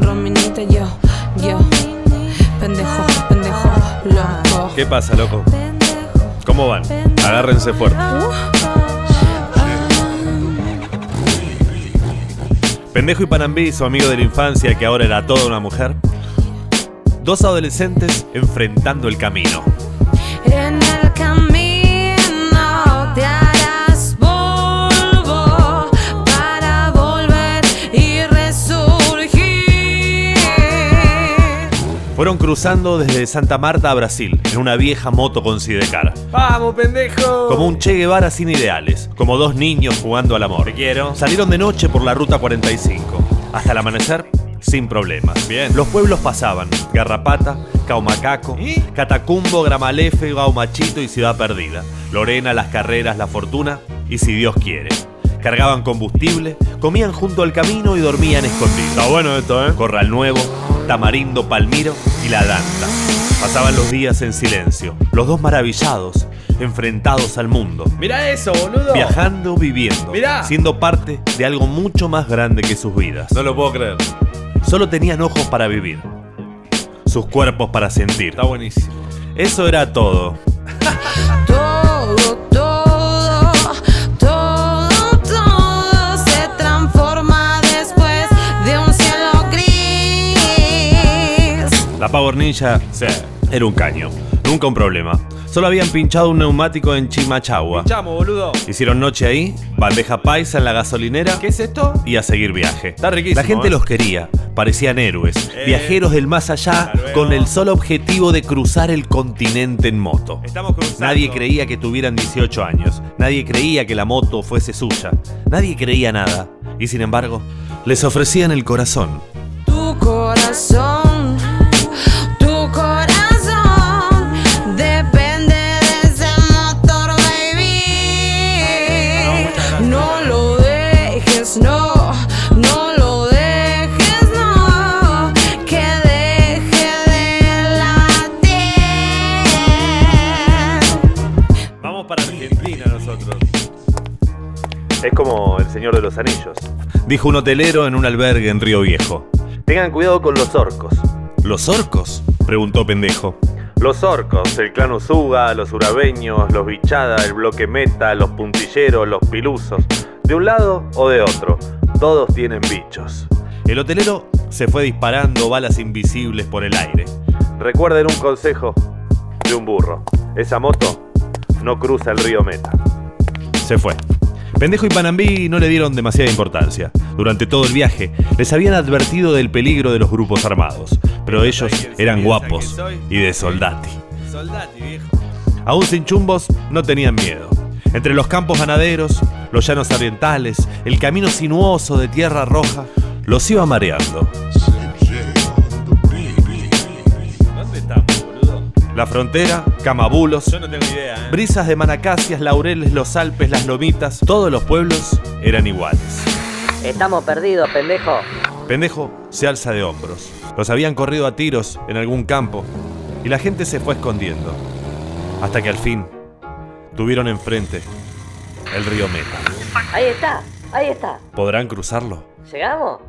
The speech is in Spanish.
Rominita, yo, yo. Pendejo, pendejo, loco. ¿Qué pasa, loco? ¿Cómo van? Agárrense fuerte. Pendejo y Panambí, su amigo de la infancia que ahora era toda una mujer. Dos adolescentes enfrentando el camino. Fueron cruzando desde Santa Marta a Brasil en una vieja moto con sidecar. ¡Vamos, pendejo! Como un Che Guevara sin ideales, como dos niños jugando al amor. Te quiero. Salieron de noche por la ruta 45. Hasta el amanecer, sin problemas. Bien. Los pueblos pasaban: Garrapata, Caumacaco, ¿Y? Catacumbo, Gramalefe, Gaumachito y Ciudad Perdida. Lorena, Las Carreras, La Fortuna y si Dios quiere. Cargaban combustible, comían junto al camino y dormían escondidos. Está bueno esto, ¿eh? Corral Nuevo, Tamarindo, Palmiro y La Danta. Pasaban los días en silencio, los dos maravillados, enfrentados al mundo. Mira eso, boludo. Viajando, viviendo, Mirá. siendo parte de algo mucho más grande que sus vidas. No lo puedo creer. Solo tenían ojos para vivir, sus cuerpos para sentir. Está buenísimo. Eso era. Todo, La Power Ninja Sí. era un caño, nunca un problema. Solo habían pinchado un neumático en Chimachagua. Chamo, boludo. Hicieron noche ahí, bandeja paisa en la gasolinera ¿Qué es esto? y a seguir viaje. Está riquísimo, La gente ¿eh? los quería, parecían héroes, Eh, viajeros del más allá luego. con el solo objetivo de cruzar el continente en moto. Estamos cruzando. Nadie creía que tuvieran 18 años, nadie creía que la moto fuese suya, nadie creía nada. Y sin embargo, les ofrecían el corazón. Tu corazón, nosotros. Es como el Señor de los Anillos, dijo un hotelero en un albergue en Río Viejo. Tengan cuidado con los orcos. ¿Los orcos? preguntó pendejo. Los orcos, el clan Usuga, los urabeños, los bichada, el bloque meta, los puntilleros, los pilusos. De un lado o de otro, todos tienen bichos. El hotelero se fue disparando balas invisibles por el aire. Recuerden un consejo de un burro. Esa moto no cruza el río Meta. Se fue. Pendejo y Panambí no le dieron demasiada importancia. Durante todo el viaje les habían advertido del peligro de los grupos armados, pero ellos eran guapos y de soldati. Aún sin chumbos, no tenían miedo. Entre los campos ganaderos, los llanos orientales, el camino sinuoso de tierra roja, los iba mareando. La frontera, Camabulos, Yo no tengo idea, ¿eh? brisas de Manacacias, Laureles, los Alpes, las Lomitas, todos los pueblos eran iguales. Estamos perdidos, pendejo. Pendejo se alza de hombros. Los habían corrido a tiros en algún campo y la gente se fue escondiendo. Hasta que al fin tuvieron enfrente el río Meta. Ahí está, ahí está. ¿Podrán cruzarlo? ¿Llegamos?